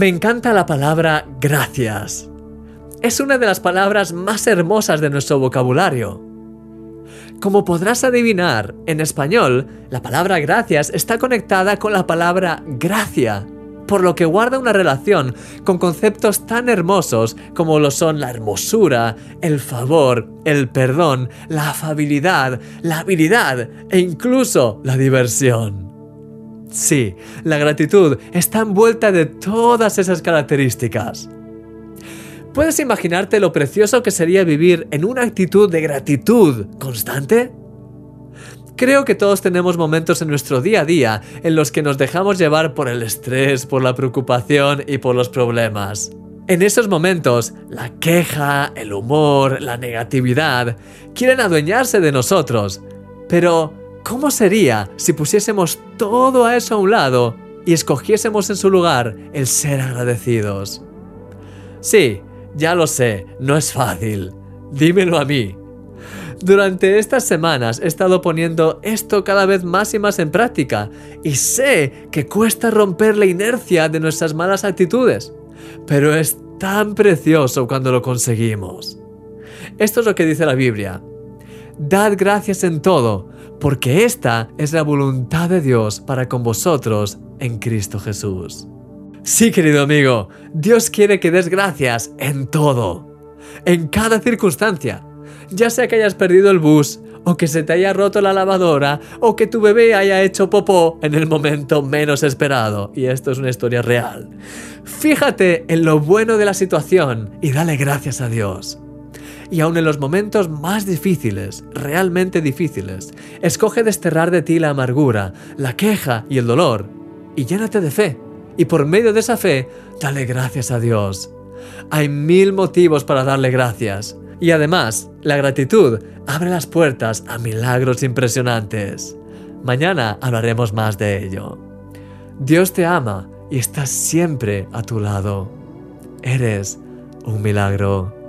Me encanta la palabra gracias. Es una de las palabras más hermosas de nuestro vocabulario. Como podrás adivinar, en español, la palabra gracias está conectada con la palabra gracia, por lo que guarda una relación con conceptos tan hermosos como lo son la hermosura, el favor, el perdón, la afabilidad, la habilidad e incluso la diversión. Sí, la gratitud está envuelta de todas esas características. ¿Puedes imaginarte lo precioso que sería vivir en una actitud de gratitud constante? Creo que todos tenemos momentos en nuestro día a día en los que nos dejamos llevar por el estrés, por la preocupación y por los problemas. En esos momentos, la queja, el humor, la negatividad quieren adueñarse de nosotros. Pero, ¿cómo sería si pusiésemos todo a eso a un lado y escogiésemos en su lugar el ser agradecidos? Sí, ya lo sé, no es fácil. Dímelo a mí. Durante estas semanas he estado poniendo esto cada vez más y más en práctica y sé que cuesta romper la inercia de nuestras malas actitudes, pero es tan precioso cuando lo conseguimos. Esto es lo que dice la Biblia. Dad gracias en todo, porque esta es la voluntad de Dios para con vosotros en Cristo Jesús. Sí, querido amigo, Dios quiere que des gracias en todo, en cada circunstancia, ya sea que hayas perdido el bus, o que se te haya roto la lavadora, o que tu bebé haya hecho popó en el momento menos esperado. Y esto es una historia real. Fíjate en lo bueno de la situación y dale gracias a Dios. Y aun en los momentos más difíciles, realmente difíciles, escoge desterrar de ti la amargura, la queja y el dolor, y llénate de fe y por medio de esa fe, dale gracias a Dios. Hay mil motivos para darle gracias. Y además, la gratitud abre las puertas a milagros impresionantes. Mañana hablaremos más de ello. Dios te ama y está siempre a tu lado. Eres un milagro.